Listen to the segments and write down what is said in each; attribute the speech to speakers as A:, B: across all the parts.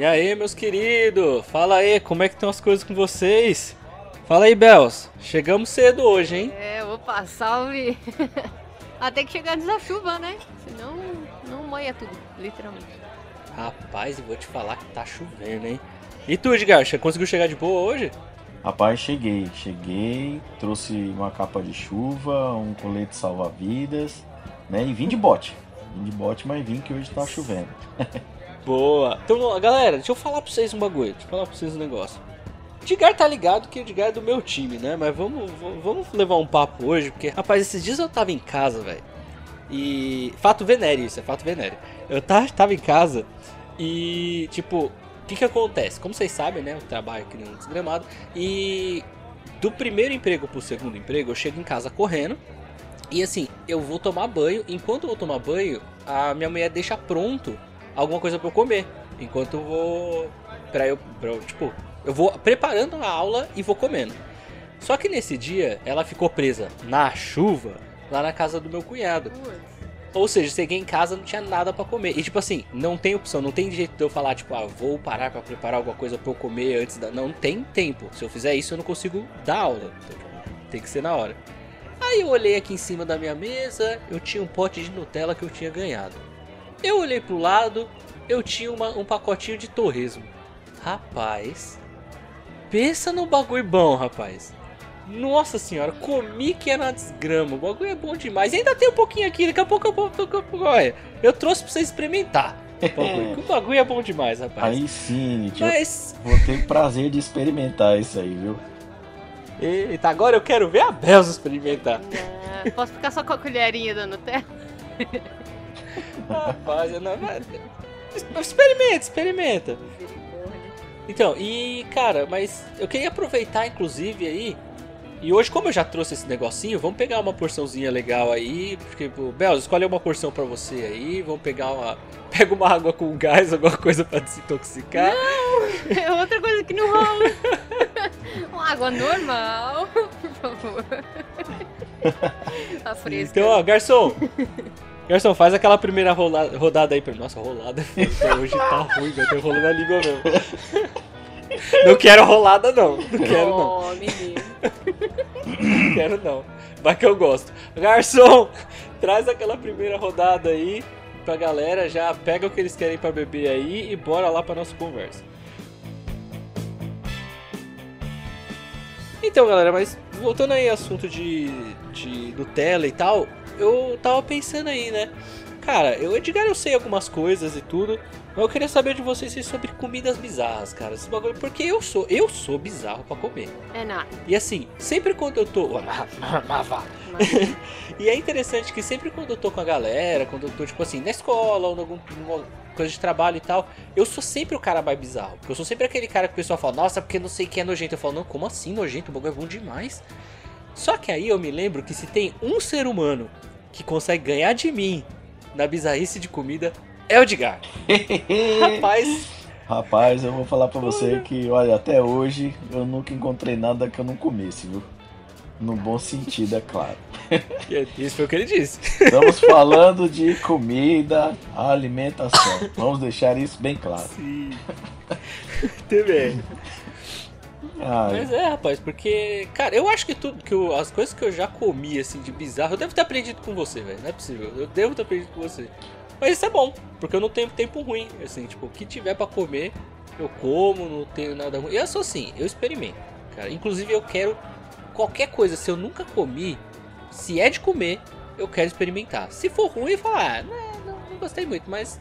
A: E aí, meus queridos? Fala aí, como é que estão as coisas com vocês? Fala aí, Bels. Chegamos cedo hoje, hein?
B: É, opa, salve. Até que chegar antes da chuva, né? Senão não moia tudo, literalmente.
A: Rapaz, eu vou te falar que tá chovendo, hein? E tu, Edgar, você conseguiu chegar de boa hoje?
C: Rapaz, cheguei, cheguei, trouxe uma capa de chuva, um colete salva-vidas, né? E vim de bote. Vim de bote, mas vim que hoje tá chovendo.
A: Boa. Então, galera, deixa eu falar pra vocês um bagulho. Deixa eu falar pra vocês um negócio. Edgar tá ligado que o Edgar é do meu time, né? Mas vamos, vamos levar um papo hoje, porque, rapaz, esses dias eu tava em casa, velho. E. Fato venéreo, isso é fato venéreo. Eu tava em casa e, tipo, o que que acontece? Como vocês sabem, né? Eu trabalho aqui no desgramado. E do primeiro emprego pro segundo emprego, eu chego em casa correndo. E assim, eu vou tomar banho. Enquanto eu vou tomar banho, a minha mulher deixa pronto alguma coisa para eu comer. Enquanto eu vou. Pra eu, pra eu. Tipo, eu vou preparando a aula e vou comendo. Só que nesse dia, ela ficou presa na chuva lá na casa do meu cunhado. Ou seja, cheguei em casa não tinha nada para comer. E tipo assim, não tem opção, não tem jeito de eu falar, tipo, ah, vou parar para preparar alguma coisa para eu comer antes da. Não tem tempo. Se eu fizer isso, eu não consigo dar aula. Então, tem que ser na hora. Aí eu olhei aqui em cima da minha mesa, eu tinha um pote de Nutella que eu tinha ganhado. Eu olhei pro lado, eu tinha uma, um pacotinho de torresmo. Rapaz, pensa no bagulho bom, rapaz. Nossa senhora, comi que era uma desgrama. O bagulho é bom demais. E ainda tem um pouquinho aqui, daqui a pouco eu, eu, olha, eu trouxe pra você experimentar. O bagulho, o bagulho é bom demais, rapaz.
C: Aí sim, tio, Mas... vou ter o prazer de experimentar isso aí, viu?
A: Eita, agora eu quero ver a Belza experimentar.
B: Não, posso ficar só com a colherinha da Nutella?
A: Rapaz, não, mas... experimenta, experimenta. Então, e cara, mas eu queria aproveitar inclusive aí. E hoje, como eu já trouxe esse negocinho, vamos pegar uma porçãozinha legal aí. Tipo, Bel, escolhe uma porção para você aí. Vamos pegar uma. Pega uma água com gás, alguma coisa para desintoxicar.
B: Não, é outra coisa que não rola. uma água normal, por favor.
A: Tá fresca. Então, ó, garçom. Garçom, faz aquela primeira rola, rodada aí pra Nossa, rolada hoje tá ruim, vai ter rolando a língua mesmo. Não quero rolada, não. Não quero, não. Oh, menino. Não quero, não. Vai que eu gosto. Garçom, traz aquela primeira rodada aí pra galera. Já pega o que eles querem pra beber aí e bora lá pra nossa conversa. Então, galera, mas voltando aí ao assunto de, de Nutella e tal, eu tava pensando aí, né? Cara, eu, Edgar, eu sei algumas coisas e tudo, mas eu queria saber de vocês sobre comidas bizarras, cara. Esse bagulho, porque eu sou, eu sou bizarro para comer.
B: É nada.
A: E assim, sempre quando eu tô. e é interessante que sempre quando eu tô com a galera, quando eu tô, tipo assim, na escola ou em alguma coisa de trabalho e tal, eu sou sempre o cara mais bizarro. Porque eu sou sempre aquele cara que o pessoal fala, nossa, porque não sei que é nojento. Eu falo, não, como assim nojento? O bagulho é bom demais. Só que aí eu me lembro que se tem um ser humano que consegue ganhar de mim na bizarrice de comida é o Edgar. Rapaz.
C: Rapaz, eu vou falar para você que, olha, até hoje eu nunca encontrei nada que eu não comesse, viu? No bom sentido, é claro.
A: Isso foi o que ele disse.
C: Estamos falando de comida, alimentação. Vamos deixar isso bem claro.
A: Sim. Muito bem. Ai. Mas é, rapaz, porque, cara, eu acho que tudo, que eu, as coisas que eu já comi, assim, de bizarro, eu devo ter aprendido com você, velho. Não é possível. Eu devo ter aprendido com você. Mas isso é bom, porque eu não tenho tempo ruim, assim, tipo, o que tiver para comer, eu como, não tenho nada ruim. Eu sou assim, eu experimento, cara. Inclusive, eu quero qualquer coisa, se eu nunca comi, se é de comer, eu quero experimentar. Se for ruim, falar, ah, não, não, não gostei muito, mas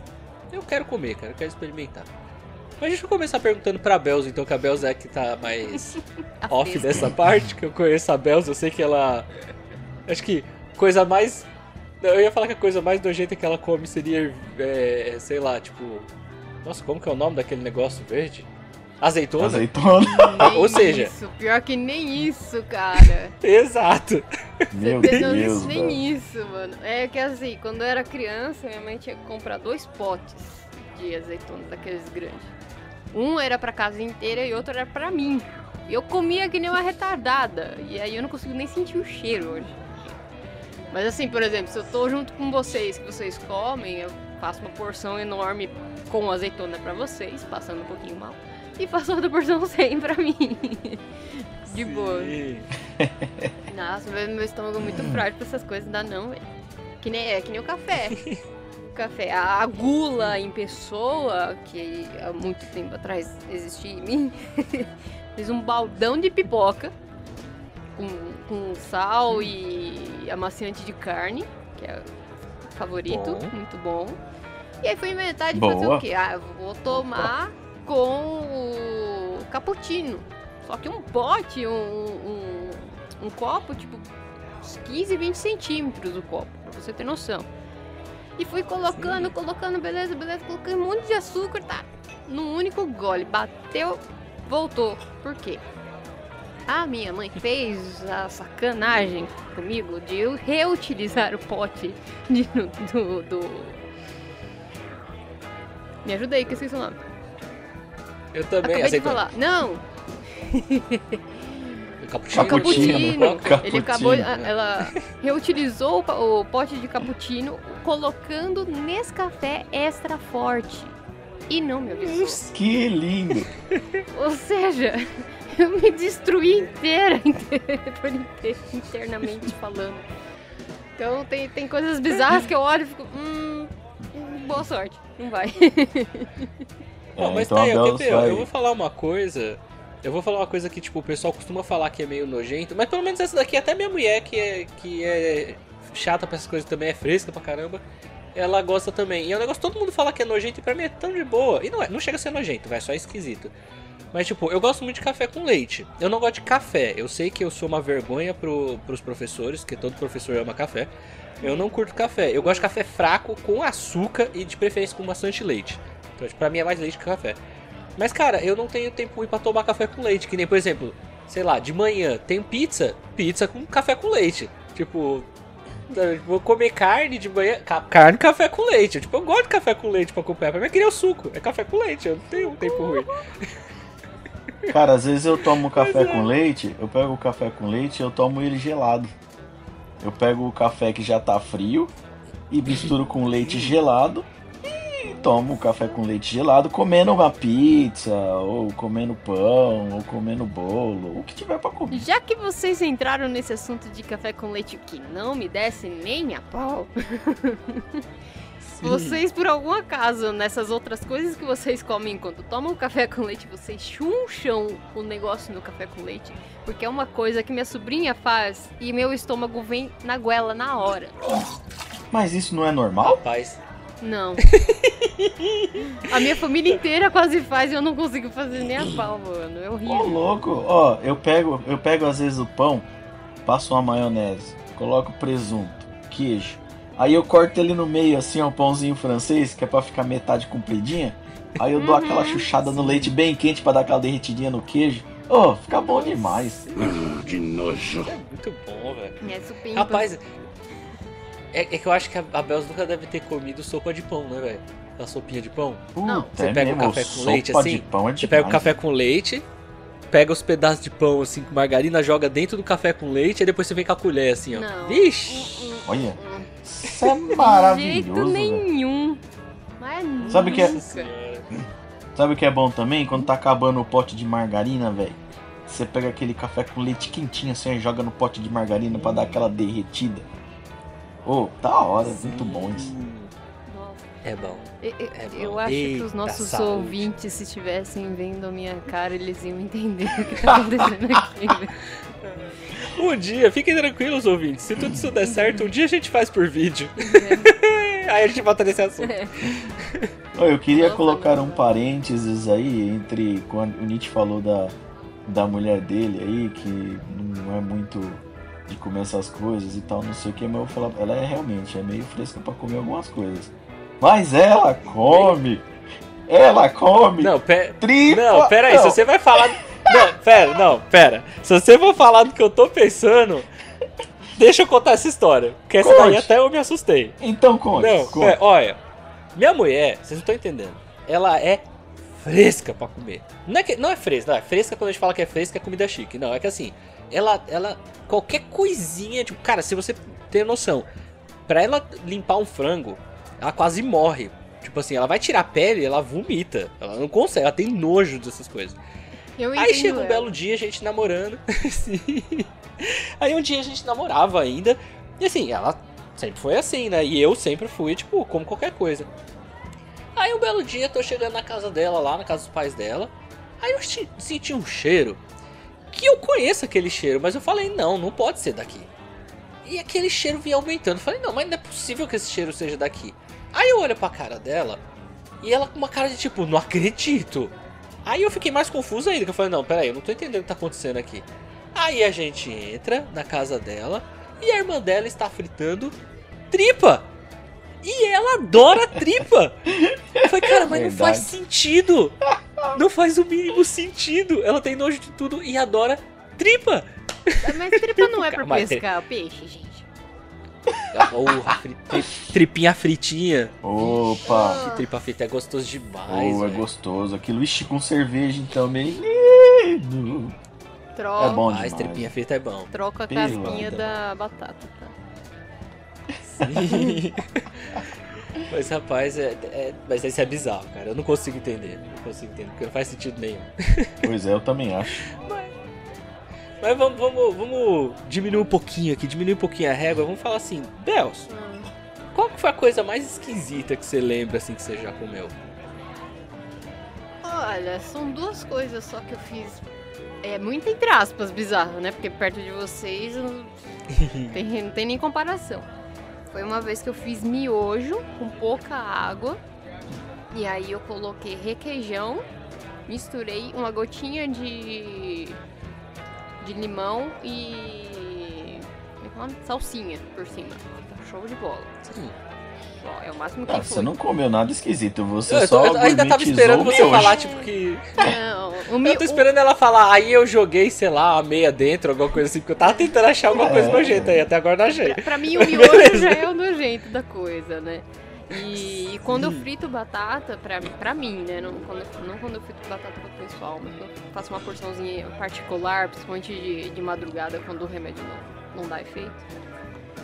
A: eu quero comer, cara, eu quero experimentar. Mas deixa eu começar perguntando pra Belza, então, que a Belza é que tá mais off dessa parte, que eu conheço a Belza, eu sei que ela. Acho que coisa mais. Eu ia falar que a coisa mais nojenta que ela come seria, é, sei lá, tipo. Nossa, como que é o nome daquele negócio verde? Azeitona?
C: Azeitona.
A: Ou seja.
B: Isso, pior que nem isso, cara.
A: Exato.
C: Meu Deus.
B: Nem mano. isso, mano. É que assim, quando eu era criança, minha mãe tinha que comprar dois potes de azeitona daqueles grandes. Um era pra casa inteira e outro era pra mim. Eu comia que nem uma retardada. E aí eu não consigo nem sentir o cheiro hoje. Mas assim, por exemplo, se eu tô junto com vocês, que vocês comem, eu faço uma porção enorme com azeitona pra vocês, passando um pouquinho mal. E faço outra porção sem pra mim. De boa.
A: Sim.
B: Nossa, meu, meu estômago é muito frágil pra essas coisas, não dá não, velho. Que nem, é que nem o café. Café, a, gula em pessoa, que há muito tempo atrás existia em mim, fiz um baldão de pipoca com, com sal e amaciante de carne, que é o favorito,
A: Bom.
B: muito bom. E aí fui inventar de fazer
C: Boa.
B: o quê? Ah, eu vou tomar com o cappuccino. Só que um pote, um, um, um copo, tipo, uns 15, 20 centímetros o copo, pra você ter noção. E fui colocando, colocando, beleza, beleza, colocando um monte de açúcar, tá? Num único gole. Bateu, voltou. Por quê? A minha mãe fez a sacanagem comigo de eu reutilizar o pote de- do, do- Me ajuda aí que eu esqueci o nome.
A: Eu também.
B: Acabei de
A: azeitona.
B: falar. Não,
A: Cappuccino.
B: o cappuccino. Ele acabou, ela reutilizou o pote de cappuccino colocando Nescafé extra forte. E não me avisou.
C: Que lindo!
B: Ou seja, eu me destruí inteira, por inteiro, internamente falando. Então tem, tem coisas bizarras que eu olho e fico. Hum, boa sorte. Não vai.
C: É,
A: mas
C: então
A: tá aí,
C: vai-
A: eu vou falar uma coisa. Eu vou falar uma coisa que, tipo, o pessoal costuma falar que é meio nojento, mas pelo menos essa daqui, até minha mulher, que é, que é chata pra essas coisas também, é fresca pra caramba, ela gosta também. E é um negócio todo mundo fala que é nojento e pra mim é tão de boa. E não é, não chega a ser nojento, vai, só é esquisito. Mas, tipo, eu gosto muito de café com leite. Eu não gosto de café. Eu sei que eu sou uma vergonha pro, pros professores, que todo professor ama café. Eu não curto café. Eu gosto de café fraco, com açúcar e de preferência com bastante leite. Então, tipo, pra mim é mais leite que café. Mas, cara, eu não tenho tempo ruim pra tomar café com leite. Que nem, por exemplo, sei lá, de manhã tem pizza, pizza com café com leite. Tipo, vou comer carne de manhã, ca- carne café com leite. Tipo, eu gosto de café com leite pra acompanhar. Pra mim é que nem o suco, é café com leite. Eu não tenho tempo ruim.
C: Cara, às vezes eu tomo café
A: é.
C: com leite, eu pego o café com leite e eu tomo ele gelado. Eu pego o café que já tá frio e misturo com leite gelado e tomo café com leite gelado comendo uma pizza, ou comendo pão, ou comendo bolo, o que tiver pra comer.
B: Já que vocês entraram nesse assunto de café com leite que não me desce nem a pau, vocês por algum acaso, nessas outras coisas que vocês comem enquanto tomam café com leite, vocês chuncham o negócio do café com leite? Porque é uma coisa que minha sobrinha faz e meu estômago vem na goela na hora.
C: Mas isso não é normal?
A: Rapaz,
B: Não. A minha família inteira quase faz e eu não consigo fazer nem a pau, mano. É
C: Ô
B: horrível.
C: louco, ó, eu pego, eu pego às vezes o pão, passo uma maionese, coloco presunto, queijo. Aí eu corto ele no meio assim, ó, um pãozinho francês, que é pra ficar metade compridinha. Aí eu dou
B: Uhum,
C: aquela chuchada no leite bem quente pra dar aquela derretidinha no queijo. Ô, fica bom demais.
D: Que nojo.
A: é muito bom, velho.
B: É.
A: Rapaz, é, é que eu acho que a, a Bels nunca deve ter comido sopa de pão, né, velho? Aquela sopinha de pão.
B: Não.
C: Puta,
A: Você
C: é
A: pega o café com
C: sopa
A: leite, assim,
C: de pão é
A: Você pega o café com leite, pega os pedaços de pão assim com margarina, joga dentro do café com leite, e depois você vem com a colher assim, ó.
B: Não.
A: Vixe!
B: Hum, hum,
C: Olha.
B: hum.
C: Isso é
B: De jeito
C: maravilhoso, velho.
B: nenhum. Mas
C: Sabe o que é-. Sabe o que é bom também? Quando tá acabando o pote de margarina, velho. Você pega aquele café com leite quentinho assim e joga no pote de margarina pra dar aquela derretida. Ô, da hora, muito bom isso.
A: É bom. É bom.
B: eu acho que
A: Eita,
B: os nossos
A: saúde.
B: ouvintes, se estivessem vendo a minha cara, eles iam entender o que tá acontecendo aqui. velho.
A: Um dia, fiquem tranquilos, ouvintes. Se tudo isso der certo, um dia a gente faz por vídeo. Aí a gente volta nesse assunto.
B: É.
C: Eu queria
B: Nossa,
C: colocar um parênteses aí entre quando o Nietzsche falou da, da mulher dele aí, que não é muito de comer essas coisas e tal, não sei o que, mas eu falar, ela é realmente, é meio fresca pra comer algumas coisas. Mas ela come! Ela come!
A: Não, pera.
C: Tripa!
A: Não, pera aí, se
C: Não,
A: você vai falar. Não, pera, não, pera. Se você for falar do que eu tô pensando, deixa eu contar essa história. Porque essa daí
C: Conte.
A: até eu me assustei.
C: Então conte,
A: Não,
C: conte.
A: é, olha, minha mulher, vocês não estão entendendo. Ela é fresca pra comer. Não é, que, não é fresca, não, é fresca quando a gente fala que é fresca é comida chique. Não, é que assim, ela, ela, qualquer coisinha, tipo, cara, se você tem noção, pra ela limpar um frango, ela quase morre. Tipo assim, ela vai tirar a pele, ela vomita. Ela não consegue, ela tem nojo dessas coisas.
B: Eu
A: Aí chega um
B: ela.
A: belo dia, a gente namorando. Aí um dia a gente namorava ainda. E assim, ela sempre foi assim, né? E eu sempre fui, tipo, como qualquer coisa. Aí um belo dia, tô chegando na casa dela, lá na casa dos pais dela. Aí eu senti um cheiro. Que eu conheço aquele cheiro, mas eu falei, não, não pode ser daqui. E aquele cheiro vinha aumentando. Eu falei, não, mas não é possível que esse cheiro seja daqui. Aí eu olho pra cara dela. E ela com uma cara de tipo, não acredito. Aí eu fiquei mais confuso ainda, que eu falei, não, peraí, eu não tô entendendo o que tá acontecendo aqui. Aí a gente entra na casa dela e a irmã dela está fritando tripa. E ela adora tripa. Eu falei, cara, mas não faz
C: Verdade.
A: sentido. Não faz o mínimo sentido. Ela tem nojo de tudo e adora tripa.
B: Mas tripa não é pra
A: Mas
B: pescar peixe, gente.
A: Porra, fri- tri- tripinha fritinha.
C: Opa!
A: Tripa frita é gostoso demais.
C: Oh, é gostoso. Aquilo, ixi, com cerveja então, menino.
B: Troca,
C: É bom
A: Mas
C: demais.
A: tripinha frita é bom.
B: troca a casquinha da batata, tá?
A: Sim. Mas rapaz, é, é- mas isso é bizarro, cara. Eu não consigo entender. Não consigo entender, porque não faz sentido nenhum.
C: Pois é, eu também acho.
A: Mas vamos, vamos, vamos diminuir um pouquinho aqui, diminuir um pouquinho a régua. Vamos falar assim, Bels,
B: Hum.
A: qual foi a coisa mais esquisita que você lembra assim que você já comeu?
B: Olha, são duas coisas só que eu fiz. É muito entre aspas bizarro, né? Porque perto de vocês não tem, não tem nem comparação. Foi uma vez que eu fiz miojo com pouca água. E aí eu coloquei requeijão, misturei uma gotinha de. de limão e. como é que é? Salsinha por cima. Fica show de bola.
A: Hum.
B: Só, é o máximo que
C: Ah,
B: foi.
C: você não comeu nada esquisito, você
A: Eu, tô-
C: só
A: eu ainda tava esperando
C: o
A: você
C: miojo.
A: falar, tipo, que.
B: Não,
A: Eu tô esperando ela falar, aí eu joguei, sei lá, a meia dentro, alguma coisa assim, porque eu tava tentando achar alguma coisa nojenta aí, até agora não achei.
B: Pra, pra mim, o miojo
A: Beleza.
B: já é o nojento da coisa, né? E, e quando eu frito batata, pra, pra mim, né? Não quando, não quando eu frito batata pro pessoal, mas quando eu faço uma porçãozinha particular, principalmente de, de madrugada, quando o remédio não, não dá efeito.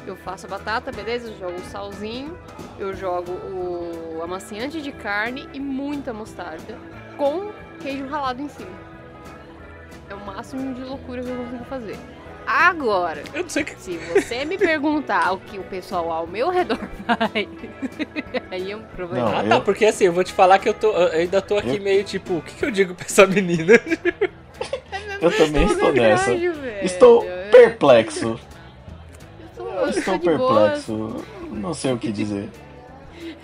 B: Eu faço a batata, beleza? Eu jogo o salzinho, eu jogo o amaciante de carne e muita mostarda com queijo ralado em cima. É o máximo de loucura que eu consigo fazer. Agora,
A: Eu não sei que.
B: se você me perguntar o que o pessoal ao meu redor faz, aí é um problema.
C: Não,
A: Ah, tá,
C: eu-
A: porque assim, eu vou te falar que eu, tô, eu ainda tô aqui
C: Eu-
A: meio tipo, o que, que eu digo pra essa menina?
C: Eu também
B: É
C: estou nessa.
B: velho.
C: Estou
B: Eu
C: perplexo.
B: tô-
C: Eu
B: eu
C: estou
B: tô de boa.
C: perplexo. Não sei o que dizer.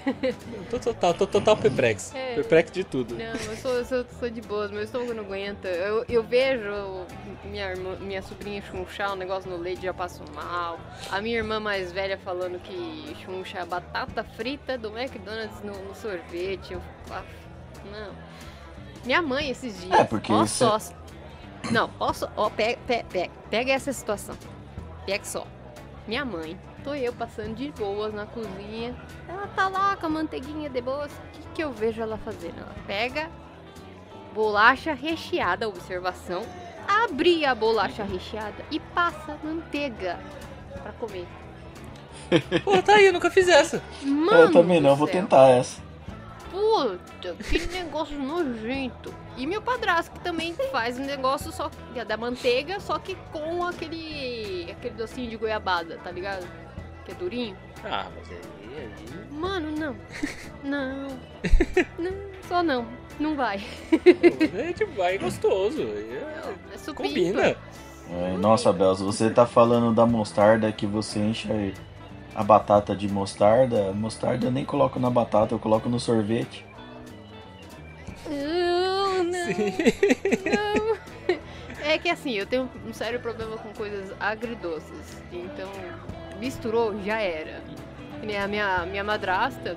A: Tô total, tô total perplexo.
B: É.
A: Perplexo de tudo.
B: Não, eu sou, eu sou, eu sou de boas, meu estômago não aguenta. Eu, eu vejo minha, irmã, minha sobrinha chunchar um negócio no leite e já passo mal. A minha irmã mais velha falando que chuncha batata frita do McDonald's no, no sorvete. Eu, ah, não. Minha mãe esses dias.
C: É, porque
B: ó,
C: isso é-
B: só. Não, posso. Ó, pega, pega, pega, pega essa situação. Pega só. Minha mãe, tô eu passando de boas na cozinha. Ela tá lá com a manteiguinha de boas. O que, que eu vejo ela fazendo? Ela pega bolacha recheada, observação. Abre a bolacha recheada e passa manteiga pra comer.
A: Pô, tá aí, eu nunca fiz essa.
B: Mano
C: eu também não, vou tentar essa.
B: Puta, que negócio nojento. E meu padrasto que também faz um negócio só é da manteiga, só que com aquele aquele docinho de goiabada, tá ligado? Que é durinho.
A: Ah, mas aí, aí.
B: Mano, não. Não. Não, só não. Não vai.
A: É tipo, vai gostoso. É,
B: É supimpa.
A: combina.
C: É, nossa, Belza, você tá falando da mostarda que você enche a batata de mostarda. Mostarda eu nem coloco na batata, eu coloco no sorvete.
B: Não, não,
A: Sim.
B: não. É que assim, eu tenho um sério problema com coisas agridoces. Então, misturou, já era. Que nem a minha, minha madrasta,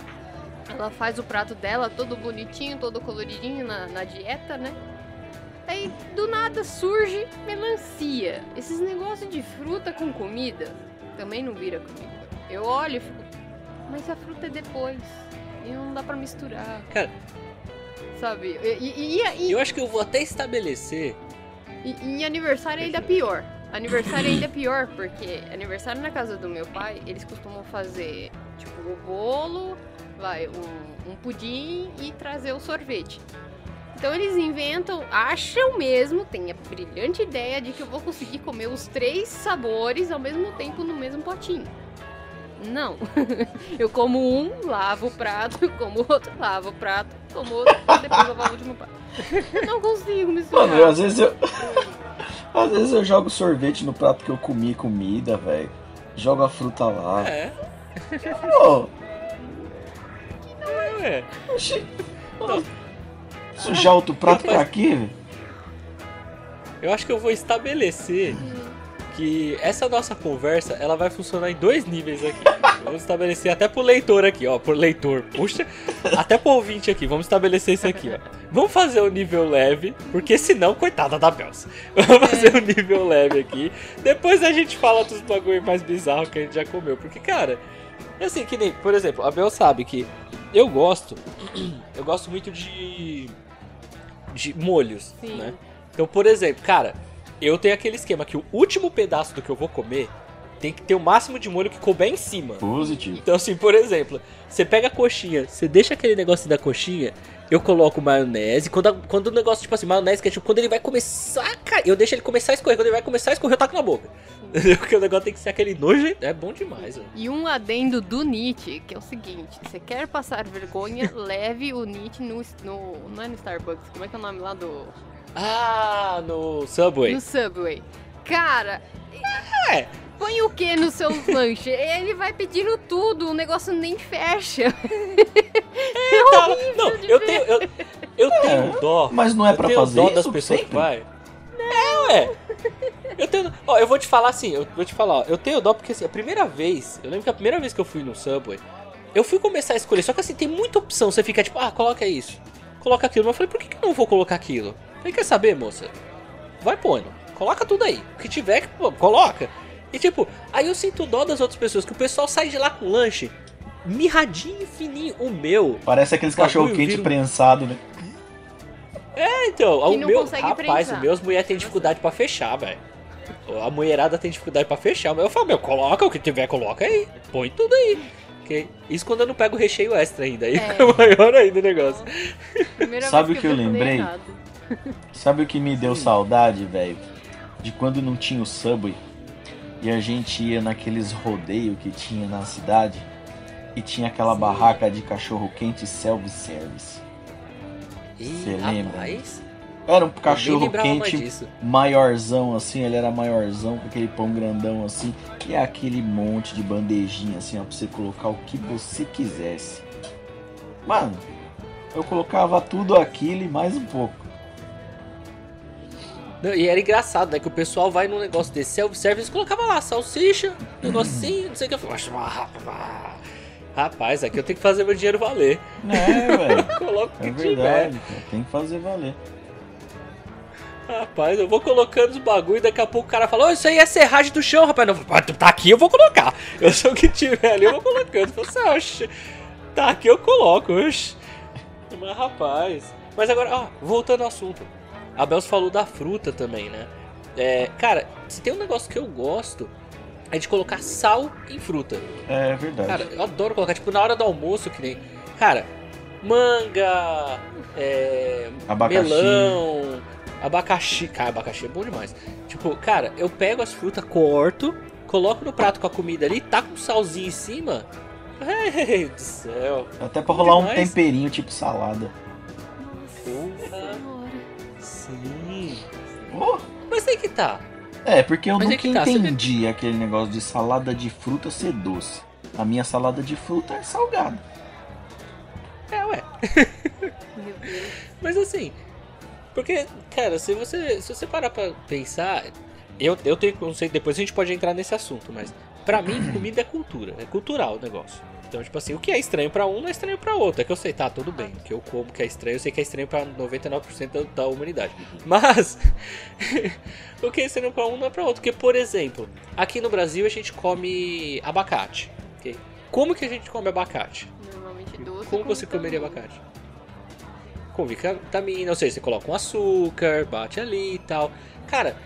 B: ela faz o prato dela todo bonitinho, todo coloridinho na, na dieta, né? Aí, do nada, surge melancia. Esses negócios de fruta com comida também não vira comida. Eu olho e fico, mas a fruta é depois. E não dá pra misturar.
A: Cara.
B: Sabe? E, e, e,
A: Eu acho que eu vou até estabelecer.
B: e, em aniversário ainda pior. Aniversário ainda é pior, porque aniversário na casa do meu pai, eles costumam fazer, tipo, o bolo, vai, um, um pudim e trazer o sorvete. Então eles inventam, acham mesmo, tem a brilhante ideia de que eu vou conseguir comer os três sabores ao mesmo tempo no mesmo potinho. Não. Eu como um, lavo o prato, como o outro, lavo o prato, como outro, depois eu lavo o último prato. Eu não consigo misturar.
C: Mano, às vezes eu. às vezes eu jogo sorvete no prato que eu comi comida, velho. Jogo a fruta lá.
A: É,
C: Pô,
A: é.
C: oxi. Sujar outro prato pra quê, velho?
A: Eu acho que eu vou estabelecer que essa nossa conversa ela vai funcionar em dois níveis aqui. Vamos estabelecer até pro leitor aqui, ó. Por leitor, puxa. Até pro ouvinte aqui, vamos estabelecer isso aqui, ó. Vamos fazer o nível leve, porque senão, coitada da Belsa. Vamos fazer o nível leve aqui. Depois a gente fala dos bagulho mais bizarros que a gente já comeu. Porque, cara, é assim, que nem, por exemplo, a Bel sabe que eu gosto. Eu gosto muito de. de molhos,
B: Sim.
A: né? Então, por exemplo, cara, eu tenho aquele esquema que o último pedaço do que eu vou comer tem que ter o máximo de molho que couber em cima.
C: Positivo.
A: Então, assim, por exemplo, você pega a coxinha, você deixa aquele negócio da coxinha, eu coloco maionese. Quando, a- quando o negócio, tipo assim, maionese, que é tipo, quando ele vai começar a cair, eu deixo ele começar a escorrer. Quando ele vai começar a escorrer, eu taco na boca. Entendeu? Porque o negócio tem que ser aquele nojo. É bom demais, velho.
B: E um adendo do Nietzsche, que é o seguinte: você quer passar vergonha, leve o Nietzsche no, no. Não é no Starbucks, como é que é o nome lá do.
A: Ah, no Subway.
B: No Subway. Cara,
A: É,
B: põe o que no seu lanche? Ele vai pedindo tudo, o negócio nem fecha.
A: Cara, não,
B: de
A: eu tenho, eu, eu tenho dó.
C: Mas não é pra fazer
A: dó
C: isso
A: das pessoas que
C: sempre?
A: vai. É, ué. Eu tenho. Ó, eu vou te falar assim, eu vou te falar, ó, eu tenho dó porque assim, a primeira vez, eu lembro que a primeira vez que eu fui no Subway, eu fui começar a escolher, só que assim, tem muita opção, você fica tipo, ah, coloca isso, coloca aquilo. Mas eu falei, por que, que eu não vou colocar aquilo? Falei, quer saber, moça? Vai pondo, coloca tudo aí. O que tiver, coloca. E tipo, aí eu sinto dó das outras pessoas, que o pessoal sai de lá com lanche mirradinho, fininho. O meu,
C: Parece aqueles cachorro quente
A: um-
C: prensado, né?
A: É, então,
B: Que
A: o
B: não
A: meu, rapaz,
B: prensar.
A: os meus mulher tem dificuldade pra fechar, velho. A mulherada tem dificuldade pra fechar, mas eu falo, meu, coloca o que tiver, coloca aí. Põe tudo aí. Ok? Isso quando eu não pego o recheio extra ainda, aí
B: É.
A: fica maior ainda o negócio.
C: Sabe o que eu
B: vi, falei
C: lembrei?
B: errado.
C: Sabe o que me deu saudade, velho? De quando não tinha o Subway e a gente ia naqueles rodeios que tinha na cidade e tinha aquela
A: Sim.
C: barraca de cachorro quente self-service.
A: Ih,
C: Cê lembra?
A: rapaz,
C: Era um cachorro quente maiorzão assim, ele era maiorzão com aquele pão grandão assim, e aquele monte de bandejinha assim, ó, pra você colocar o que você quisesse. Mano, eu colocava tudo aquilo e mais um pouco.
A: E era engraçado, né? Que o pessoal vai num negócio desse self-service e colocava lá salsicha, negocinho, não sei o que. Eu falei, "Ah, rapaz, aqui eu tenho que fazer meu dinheiro valer.
C: É, velho.
A: Coloca o
C: É
A: que tiver.
C: verdade, cara. Tem que fazer valer.
A: Rapaz, eu vou colocando os bagulho e daqui a pouco o cara fala, ô, isso aí é serragem do chão, rapaz. Não, "Ah, tá aqui, eu vou colocar. Eu sou o que tiver ali, eu vou colocando. Você acha? Tá aqui, eu coloco. Oxe. Mas, rapaz. Mas agora, ó, voltando ao assunto. A Bels falou da fruta também, né? É, cara, se tem um negócio que eu gosto, é de colocar sal em fruta.
C: É verdade.
A: Cara, eu adoro colocar, tipo, na hora do almoço, que nem. Cara, manga, é,
C: Abacaxi.
A: melão, abacaxi. Cara, abacaxi é bom demais. Tipo, cara, eu pego as frutas, corto, coloco no prato com a comida ali, taco um salzinho em cima. Ai, do céu.
C: Até pra rolar um
A: demais.
C: temperinho tipo salada.
A: Porra,
C: Oh,
A: Mas aí que tá.
C: É, porque eu
A: Mas
C: nunca
A: tá, você
C: entendi aquele negócio de salada de fruta ser doce. A minha salada de fruta é salgada.
A: É, ué. Mas assim, porque, cara, se você, se você parar pra pensar, eu, eu tenho conceito, depois a gente pode entrar nesse assunto, mas pra mim, comida é cultura, é cultural o negócio. Então, tipo assim, o que é estranho pra um não é estranho pra outro. É que eu sei, tá, tudo bem. O que eu como que é estranho, eu sei que é estranho pra 99% da, da humanidade. Mas, o que é estranho pra um não é pra outro. Porque, por exemplo, aqui no Brasil a gente come abacate. ok? Como que a gente come abacate?
B: Normalmente doce.
A: Como
B: com
A: você comeria abacate? Com vitamina, ou seja, você coloca um açúcar, bate ali e tal. Cara,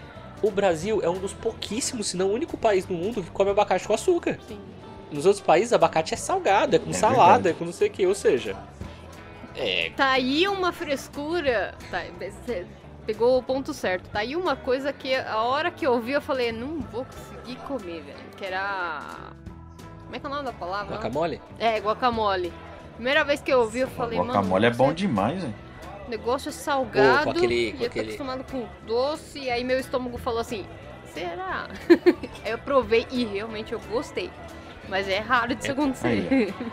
A: o Brasil é um dos pouquíssimos, se não o único país no mundo que come abacate com açúcar.
B: Sim.
A: Nos outros países abacate é salgado, é com
C: É
A: salada,
C: verdade.
A: é com não sei o que, ou seja. É.
B: Tá aí uma frescura. Tá, você pegou o ponto certo. Tá aí uma coisa que a hora que eu vi eu falei, não vou conseguir comer, velho. Que era. Como é que é o nome da palavra?
A: Guacamole?
B: É, guacamole. Primeira vez que eu ouvi, eu falei, mano.
C: Guacamole é bom
B: você-
C: demais, hein?
B: O negócio é salgado.
A: com aquele-
B: e eu tô
A: aquele-
B: acostumado com doce. E aí meu estômago falou assim: será? aí eu provei e realmente eu gostei. Mas é raro de isso
A: É,
B: acontecer.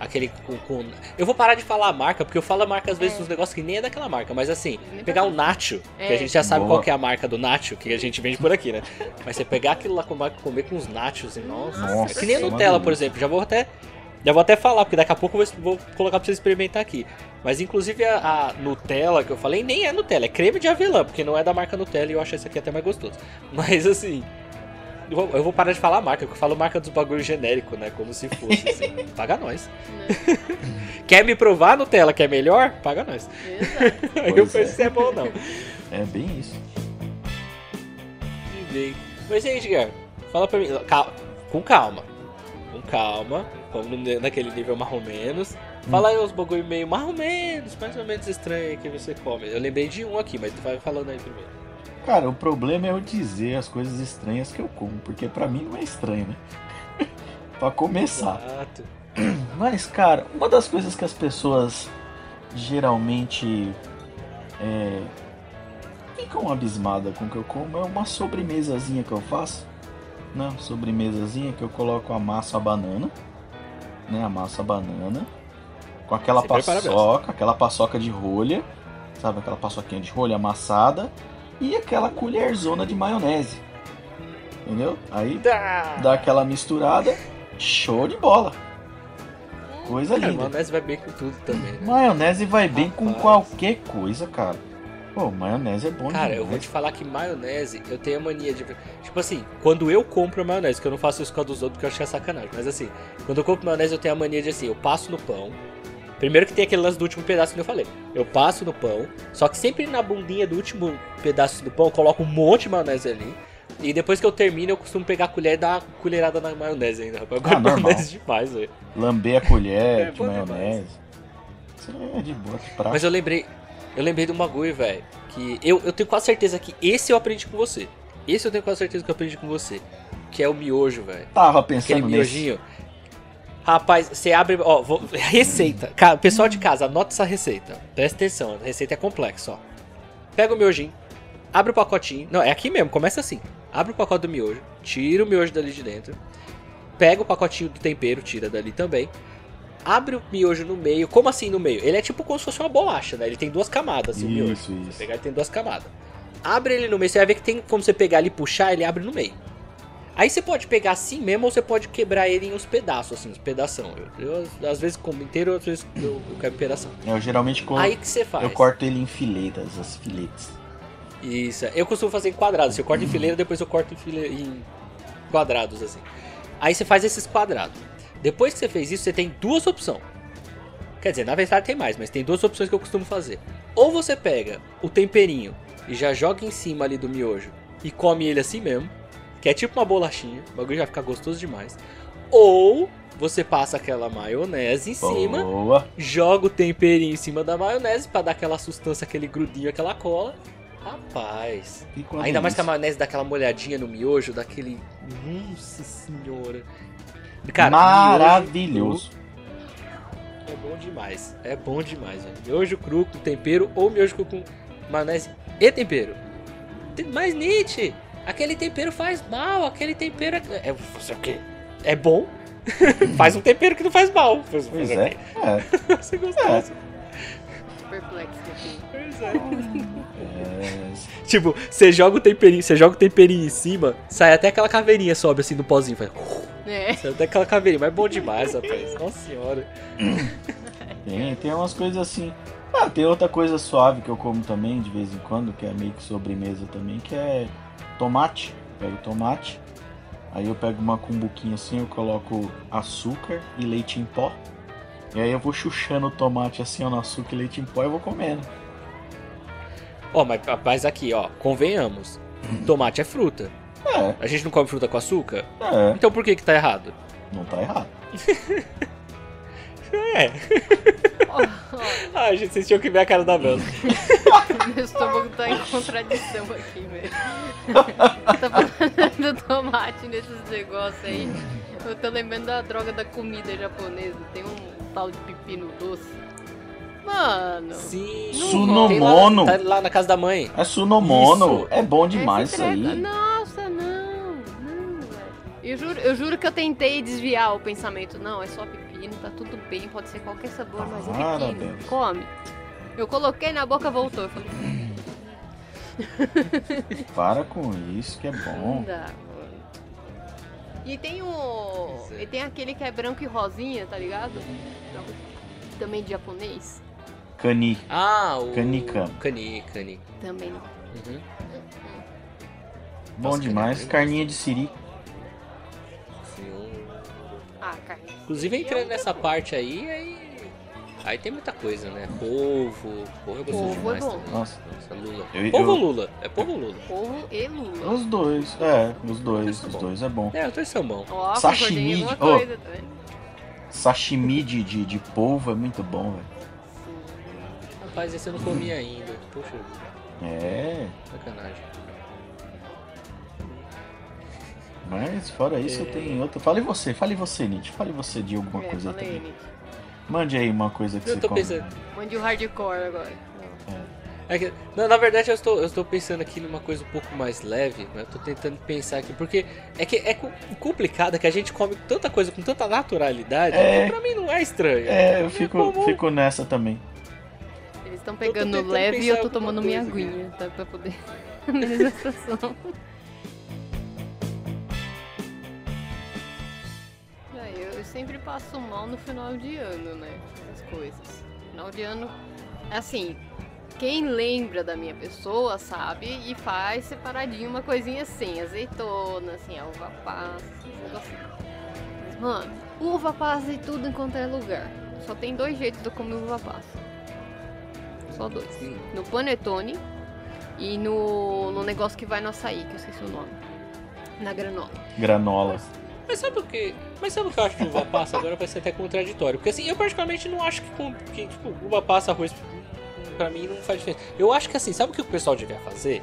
A: Aquele com, com- Eu vou parar de falar a marca, porque eu falo a marca às vezes
B: É.
A: nos negócios que nem é daquela marca, mas assim,
B: Nem
A: pegar o Nacho, que
B: É.
A: a gente já sabe
C: Boa.
A: qual que é a marca do Nacho, que a gente vende por aqui, né? Mas você pegar aquilo lá com comer com os Nachos, e nossa,
C: Nossa,
A: é que nem a
C: é
A: Nutella, por exemplo. Já vou até já vou até falar, porque daqui a pouco eu vou, vou colocar pra você experimentar aqui. Mas inclusive a, a Nutella que eu falei nem é Nutella, é creme de avelã, porque não é da marca Nutella e eu acho esse aqui até mais gostoso. Mas assim, eu vou, parar de falar a marca, porque eu falo marca dos bagulho genérico, né? Como se fosse assim. Paga nós.
B: Né?
A: Quer me provar Nutella que é melhor? Paga nós. Eu
C: Pois
A: penso
C: é.
A: se é bom ou não.
C: É bem isso.
A: Bem. Mas e aí, Edgar? Fala pra mim. Calma, com calma. Com calma. Vamos naquele nível mais ou menos. Fala aí uns bagulho meio mais ou menos, mais ou menos estranho que você come. Eu lembrei de um aqui, mas tu vai falando aí primeiro.
C: Cara, o problema é eu dizer as coisas estranhas que eu como, porque pra mim não é estranho, né? pra começar.
A: Exato.
C: Mas, cara, uma das coisas que as pessoas geralmente é, ficam abismadas com o que eu como é uma sobremesazinha que eu faço. Né? Sobremesazinha que eu coloco a massa banana. Né? A massa banana. Com aquela
A: parabéns.
C: paçoca, aquela paçoca de rolha. Sabe aquela paçoquinha de rolha amassada. E aquela colherzona de maionese. Entendeu? Aí
A: Dá!
C: dá aquela misturada. Show de bola. Coisa
A: Cara,
C: linda.
A: maionese vai bem com tudo também, né?
C: Maionese vai bem com
A: Rapaz.
C: qualquer coisa, cara. Pô, maionese é bom
A: Cara,
C: demais.
A: eu vou te falar que maionese, eu tenho a mania de. Tipo assim, quando eu compro maionese, que eu não faço isso com a dos outros porque eu acho que é sacanagem, mas assim, quando eu compro maionese, eu tenho a mania de assim, eu passo no pão. Primeiro que tem aquele lance do último pedaço que eu falei. Eu passo no pão, só que sempre na bundinha do último pedaço do pão eu coloco um monte de maionese ali. E depois que eu termino, eu costumo pegar a colher e dar uma colherada na maionese ainda, rapaz. Eu
C: Ah, normal.
A: maionese demais, velho.
C: Lamber a colher
A: É
C: de maionese. Isso aí é de boa, de prato.
A: Mas eu lembrei. Eu lembrei de um bagulho, velho. Que eu, eu tenho quase certeza que esse eu aprendi com você. Esse eu tenho quase certeza que eu aprendi com você. Que é o miojo, velho.
C: Tava
A: Aquele
C: pensando nesse.
A: Rapaz, você abre. Ó, vou- receita. Ca- Pessoal de casa, anota essa receita. Presta atenção, a receita é complexa, ó. Pega o miojinho, abre o pacotinho. Não, é aqui mesmo, começa assim. Abre o pacote do miojo, tira o miojo dali de dentro. Pega o pacotinho do tempero, tira dali também. Abre o miojo no meio. Como assim no meio? Ele é tipo como se fosse uma bolacha, né? Ele tem duas camadas, assim, o miojo.
C: Isso,
A: Você
C: isso.
A: pegar, ele tem duas camadas. Abre ele no meio, você vai ver que tem como você pegar ali e puxar, ele abre no meio. Aí você pode pegar assim mesmo ou você pode quebrar ele em uns pedaços, assim, uns pedação. Eu, eu, às vezes como inteiro, às vezes eu, eu quebro pedação.
C: Eu geralmente co-
A: Aí que você faz?
C: eu corto ele em fileiras, as filetes.
A: Isso, eu costumo fazer em quadrados. Eu corto em fileira, depois eu corto em, file... em quadrados, assim. Aí você faz esses quadrados. Depois que você fez isso, você tem duas opções. Quer dizer, na verdade tem mais, mas tem duas opções que eu costumo fazer. Ou você pega o temperinho e já joga em cima ali do miojo e come ele assim mesmo, que é tipo uma bolachinha, o bagulho já fica gostoso demais. Ou você passa aquela maionese em cima,
C: Boa.
A: joga o temperinho em cima da maionese pra dar aquela sustância, aquele grudinho, aquela cola. Rapaz. Ainda mais que a maionese dá aquela molhadinha no miojo, daquele. Nossa senhora. Cara,
C: Maravilhoso.
A: É bom demais. É bom demais, velho. Miojo cru com tempero ou miojo cru com maionese e tempero. Tem- Mas, Nietzsche, aquele tempero faz mal, aquele tempero é. É, fazer o quê? É bom. faz um tempero que não faz mal.
C: Pois é. É.
A: Você gostoso.
B: Perplexo aqui.
A: Pois é.
C: é.
A: Tipo, você joga o temperinho, você joga o temperinho em cima, sai até aquela caveirinha sobe assim no pozinho, faz.
B: É.
A: Sai até aquela caveirinha, mas é bom demais, rapaz. Nossa senhora.
C: Tem, tem umas coisas assim. Ah, tem outra coisa suave que eu como também de vez em quando, que é meio que sobremesa também, que é tomate. Pego tomate, aí eu pego uma cumbuquinha assim, eu coloco açúcar e leite em pó. E aí eu vou chuchando o tomate assim, ó, no açúcar e leite em pó e vou comendo.
A: Ó, mas, mas aqui, ó, convenhamos. Tomate é fruta.
C: É,
A: A gente não come fruta com açúcar?
C: é,
A: Então por que que tá errado?
C: não tá errado.
A: É.
B: Ó,
A: Ah, gente, vocês tinham que ver a cara da Bela.
B: meu estômago tá em contradição aqui, velho. tá falando do tomate nesses negócios aí. Eu tô lembrando da droga da comida japonesa. Tem um tal de pepino doce. Mano.
A: Sim.
C: Sunomono.
A: Lá, tá lá na casa da mãe.
C: É Sunomono.
A: Isso.
C: É bom demais
B: esse
C: isso aí.
B: Nossa, não. Não, velho. Eu juro, eu juro que eu tentei desviar o pensamento. Não, é só pepino, tá tudo bem, pode ser qualquer sabor, mas é.
C: Deus.
B: Come. Eu coloquei na boca, voltou. Eu falei,
C: Para com isso que é
B: não
C: bom.
B: dá, mano. E tem o. E tem aquele que é branco e rosinha, tá ligado? Também de japonês.
C: Cani.
A: Ah, o.
C: Canica.
A: Cani, cani.
B: Também não.
A: Uhum.
C: Bom
A: Nossa,
C: demais.
A: cani.
C: Carninha de siri.
A: Sim.
B: Ah, carne.
A: Inclusive entrando nessa parte aí, aí. Aí tem muita coisa, né? Polvo. Polvo é gostoso
B: Polvo é
A: demais
B: bom.
A: também.
C: Nossa.
A: Nossa, Lula.
C: Eu-
A: polvo
C: eu-
A: ou Lula? É polvo ou Lula?
B: Polvo e lula.
C: Os dois. É, os dois. Os
A: Bom.
C: dois é bom.
A: É, os dois são bons.
B: Ó,
C: Sashimi de- oh. Sashimi de, de, de polvo é muito bom, velho.
A: Rapaz, esse eu não comi ainda. Poxa vida,
C: É.
A: sacanagem.
C: Mas fora isso,
A: É.
C: tem outra. Fale você, fale você, Nietzsche. Fale você de alguma
B: É,
C: coisa também. Mande aí uma coisa que
A: Eu
C: você
A: tô
C: come.
A: pensando.
B: Mande o hardcore agora.
A: É que, na, na verdade, eu estou, eu estou pensando aqui numa coisa um pouco mais leve, mas eu tô tentando pensar aqui, porque é que é co- complicado que a gente come tanta coisa com tanta naturalidade,
C: É.
A: que pra mim não é estranho.
C: É, eu fico,
A: comum.
C: fico nessa também.
B: Eles estão pegando leve e eu tô
A: alguma
B: tomando minha
A: coisa aqui.
B: aguinha, tá? Pra poder sempre passo mal no final de ano, né? As coisas. Final de ano, assim, quem lembra da minha pessoa sabe e faz separadinho uma coisinha assim, azeitona, assim, a uva passa, negocinhos. Mas, mano, uva passa e tudo em quanto é lugar. Só tem dois jeitos de eu comer uva passa. Só dois.
A: Sim.
B: No panetone e no, no negócio que vai no açaí, que eu esqueci o nome. Na granola.
C: Granola.
A: Mas sabe o que? Mas sabe o que eu acho de uva passa? Agora vai ser até contraditório. Porque assim, eu particularmente não acho que, com- que tipo, uva passa, arroz, pra mim não faz diferença. Eu acho que assim, sabe o que o pessoal devia fazer?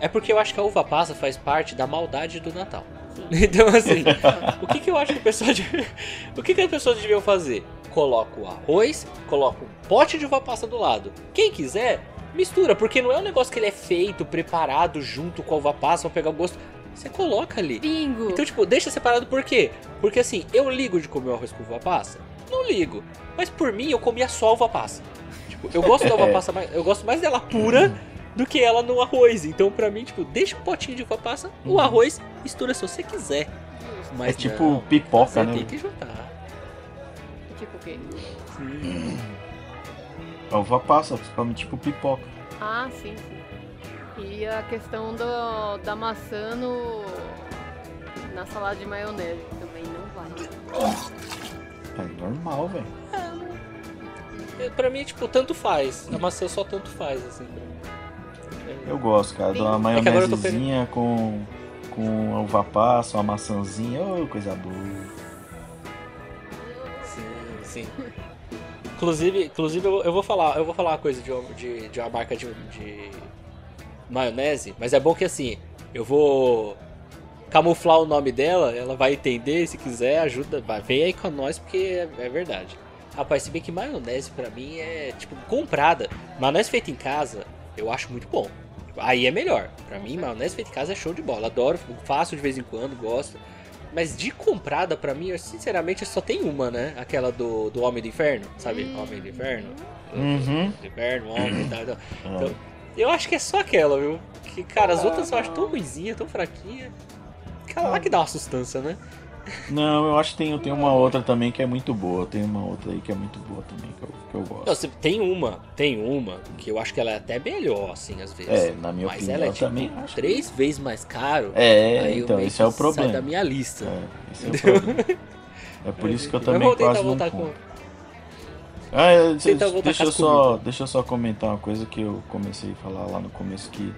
A: É porque eu acho que a uva passa faz parte da maldade do Natal. Então assim, o que, que eu acho que o pessoal devia... O que, que as pessoas deviam fazer? Coloca o arroz, coloca um pote de uva passa do lado. Quem quiser, mistura, porque não é um negócio que ele é feito, preparado junto com a uva passa pra pegar o gosto. Você coloca ali.
B: Bingo!
A: Então, tipo, deixa separado por quê? Porque assim, eu ligo de comer o arroz com uva passa? Não ligo. Mas por mim, eu comia só uva passa. Tipo, eu gosto da uva passa mais. Eu gosto mais dela pura do que ela no arroz. Então, pra mim, tipo, deixa um potinho de uva passa, o arroz, mistura se você quiser. Mas
C: É tipo
A: não,
C: pipoca,
A: você
C: né?
A: tem que juntar.
B: Tipo o quê?
A: Sim.
C: A uva passa, você come tipo pipoca.
B: Ah, sim, sim. E a questão do, da maçã no, na salada de maionese também não vai.
C: É normal, velho.
A: É, Pra mim, tipo, tanto faz. A maçã só tanto faz, assim. pra mim. É,
C: Eu gosto, cara. De uma
A: É
C: maionesezinha com, com a uva passa, uma maçãzinha. Ô, coisa boa.
A: Sim, sim. Inclusive, inclusive eu, eu vou falar, eu vou falar uma coisa de, uma- de, de uma marca de, de maionese, mas é bom que assim, eu vou camuflar o nome dela, ela vai entender, se quiser, ajuda, vem aí com nós porque é, é verdade. Rapaz, se bem que maionese pra mim é, tipo, comprada. Maionese feita em casa, eu acho muito bom. Aí é melhor. Pra mim, maionese feita em casa é show de bola. Adoro, faço de vez em quando, gosto. Mas de comprada, pra mim, eu, sinceramente, só tem uma, né? Aquela do, do Homem do Inferno, sabe?
B: Hum.
A: Homem do Inferno.
C: Uhum.
A: Do Inferno, Homem e tal.
C: É.
A: Então, eu acho que é só aquela, viu? Que, cara, as
B: Ah,
A: outras eu acho tão
B: não.
A: ruizinha, tão fraquinha. Aquela lá que dá uma sustância, né?
C: Não, eu acho que tem, tem uma outra também que é muito boa. Tem uma outra aí que é muito boa também, que eu, que eu gosto.
A: Não, tem uma, tem uma, que eu acho que ela é até melhor, assim, às vezes.
C: É, na minha
A: Mas
C: opinião,
A: ela é, tipo,
C: também
A: três vezes mais caro.
C: É, então, esse é o
A: que Sai da
C: problema.
A: minha lista.
C: É, esse é o problema. É por isso que eu também
A: tentar
C: quase não compro.
A: com...
C: Ah, é,
A: voltar
C: deixa, eu só, deixa eu só comentar uma coisa que eu comecei a falar lá no começo que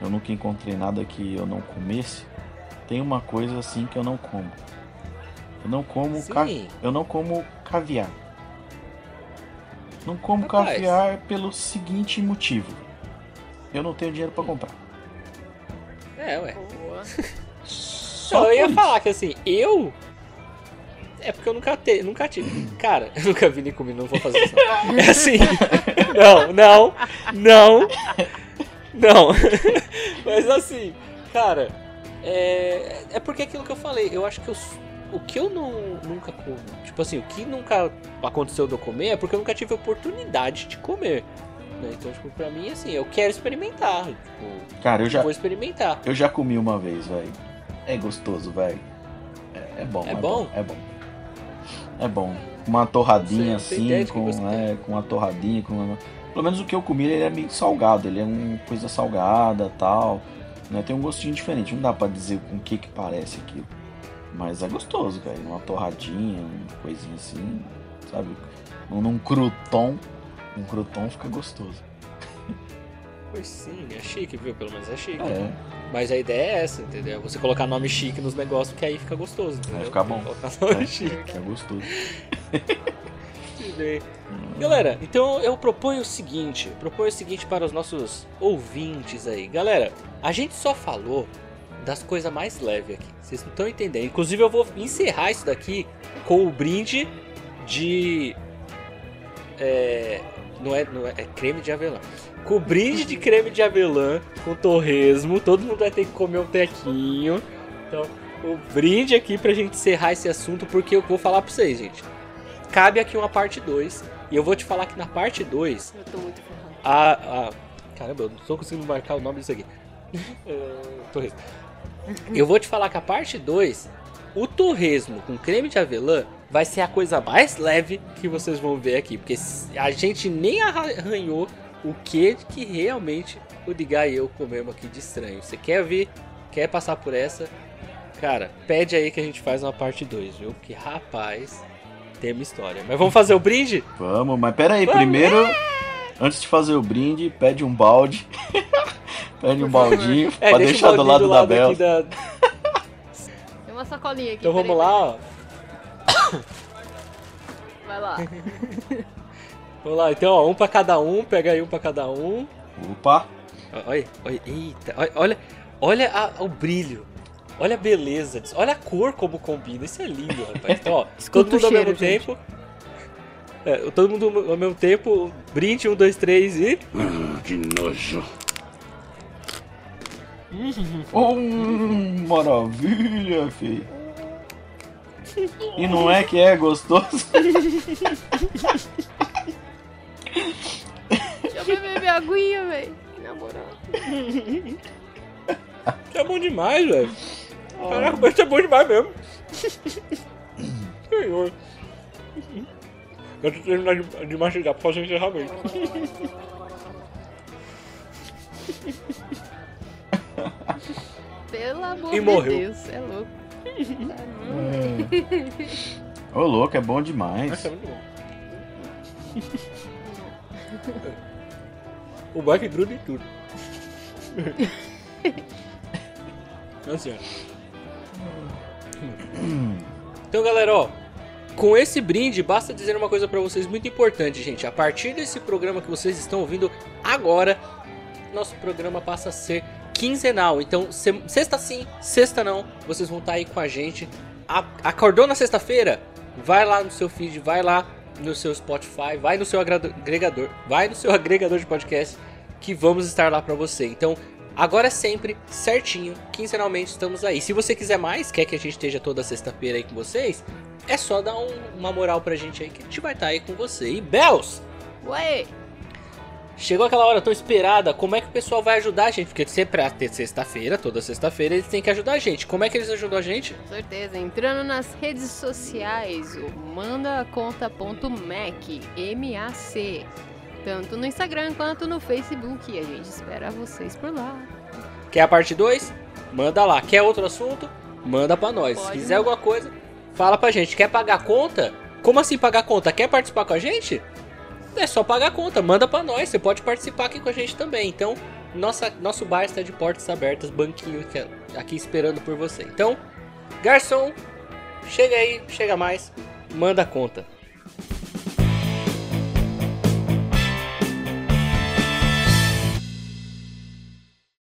C: eu nunca encontrei nada que eu não comesse. tem uma coisa assim que eu não como. Eu não como, ca... Eu não como caviar. Não como
A: Rapaz.
C: caviar pelo seguinte motivo. Eu não tenho dinheiro pra comprar.
A: É, ué.
B: Boa.
C: Só
A: eu ia
C: isso.
A: falar que assim, eu. É porque eu nunca, te, nunca tive. Cara, eu nunca vi nem comido, não vou fazer isso. Não. É assim. Não, não, não. Não. Mas assim, cara, é, é porque é aquilo que eu falei. Eu acho que eu, o que eu não, nunca como. Tipo assim, o que nunca aconteceu de eu comer é porque eu nunca tive oportunidade de comer. né? Então, tipo, pra mim, assim, eu quero experimentar. Tipo,
C: Cara, eu já,
A: vou experimentar.
C: eu já comi uma vez, velho. É gostoso, velho. É, é bom.
A: É bom?
C: É bom. É bom. Uma torradinha assim, com,
A: gosto tem.
C: é, com uma torradinha, com uma... Pelo menos o que eu comi, ele é meio salgado. Ele é uma coisa salgada tal. Né? Tem um gostinho diferente. Não dá pra dizer com o que que parece aquilo. Mas é gostoso, velho. Uma torradinha, uma coisinha assim, sabe? Num, crouton. Um crouton fica gostoso.
A: Pois sim, é chique, viu? Pelo menos é chique.
C: É.
A: Mas a ideia é essa, entendeu? Você colocar nome chique nos negócios, que aí fica gostoso, entendeu?
C: ficar bom.
A: Colocar nome
C: É,
A: chique.
C: é gostoso.
A: Galera, então eu proponho o seguinte, proponho o seguinte para os nossos ouvintes aí. Galera, a gente só falou das coisas mais leves aqui. Vocês não estão entendendo. Inclusive eu vou encerrar isso daqui com o brinde de é, não é, não é, é creme de avelã. Brinde de creme de avelã com torresmo, todo mundo vai ter que comer um tequinho. Então, o brinde aqui pra gente encerrar esse assunto, porque eu vou falar pra vocês, gente. Cabe aqui uma parte 2. E eu vou te falar que na parte 2,
B: Eu tô muito ferrado.
A: a, a. Caramba, eu não tô conseguindo marcar o nome disso aqui. É, torresmo. Eu vou te falar que a parte 2, o torresmo com creme de avelã vai ser a coisa mais leve que vocês vão ver aqui. Porque a gente nem arranhou o que que realmente o Digar e eu comemos aqui de estranho. Você quer ver? Quer passar por essa? Cara, pede aí que a gente faz uma parte 2, viu? Porque rapaz, tem uma história. Mas vamos fazer o brinde?
C: Vamos, mas pera aí,
A: Vamos.
C: primeiro, antes de fazer o brinde, pede um balde. pede um baldinho
A: É,
C: pra
A: deixa
C: deixar do
A: baldinho
C: lado, da Bel.
A: da,
B: Tem uma sacolinha aqui.
A: Então vamos
B: peraí,
A: lá, ó.
B: Vai lá.
A: Vamos lá, então, ó, um pra cada um, pega aí um pra cada um.
C: Opa,
A: Olha, olha, eita, olha, olha, olha a- o brilho. Olha a beleza disso. Olha a cor como combina. Isso é lindo, rapaz. Então, ó, todo mundo
B: o
A: ao mesmo
B: cheiro, gente.
A: tempo. É, todo mundo ao mesmo tempo. Brinde, um, dois, três e.
D: Que nojo.
C: hum, maravilha, filho. E não é que é gostoso?
B: Deixa eu beber aguinha, velho. Na moral.
A: Isso é bom demais, velho. Caraca, mas isso é bom demais mesmo. Senhor. Eu tenho que terminar de, de mastigar pra fazer o encerramento.
B: Pelo amor
A: E
B: de
A: morreu.
B: Deus, é louco. Tá.
C: Ô, louco, é bom demais.
A: Nossa, é muito bom. O que gruda em tudo. Nossa senhora. Então, galera, ó. Com esse brinde, basta dizer uma coisa pra vocês muito importante, gente. A partir desse programa que vocês estão ouvindo agora, nosso programa passa a ser quinzenal. Então, se- sexta sim, sexta não. Vocês vão estar aí com a gente. Acordou na sexta-feira? Vai lá no seu feed, vai lá no seu Spotify, vai no seu agregador, vai no seu agregador de podcast que vamos estar lá pra você. Então, agora é sempre certinho, quinzenalmente estamos aí. Se você quiser mais, quer que a gente esteja toda sexta-feira aí com vocês, é só dar um- uma moral pra gente aí que a gente vai estar aí com você. E Bells,
B: Ué,
A: Chegou aquela hora tão esperada, como é que o pessoal vai ajudar a gente? Porque sempre é ter sexta-feira, toda sexta-feira eles têm que ajudar a gente. Como é que eles ajudam a gente?
B: com certeza. Entrando nas redes sociais, o mandaconta.mac, M-A-C. Tanto no Instagram quanto no Facebook. E a gente espera vocês por lá.
A: Quer a parte 2? Manda lá. Quer outro assunto? Manda pra nós. Se
B: Pode
A: quiser
B: mandar.
A: alguma coisa, fala pra gente. Quer pagar conta? Como assim pagar conta? Quer participar com a gente? É só pagar conta, manda pra nós. Você pode participar aqui com a gente também. Então, nossa, nosso bar está de portas abertas, banquinho aqui, aqui esperando por você. Então, garçom, chega aí, chega mais, manda a conta.